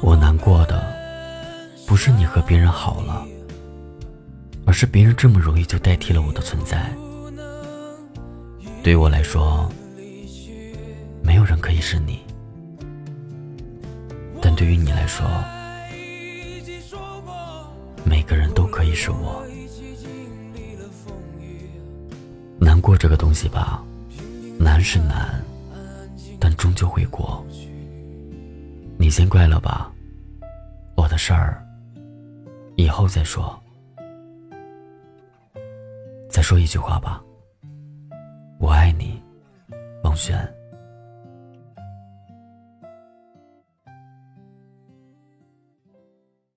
我难过的不是你和别人好了，而是别人这么容易就代替了我的存在。对我来说，没有人可以是你，但对于你来说，每个人都可以是我。难过这个东西吧，难是难，但终究会过。你先挂了吧，我的事儿以后再说。再说一句话吧，我爱你，孟轩。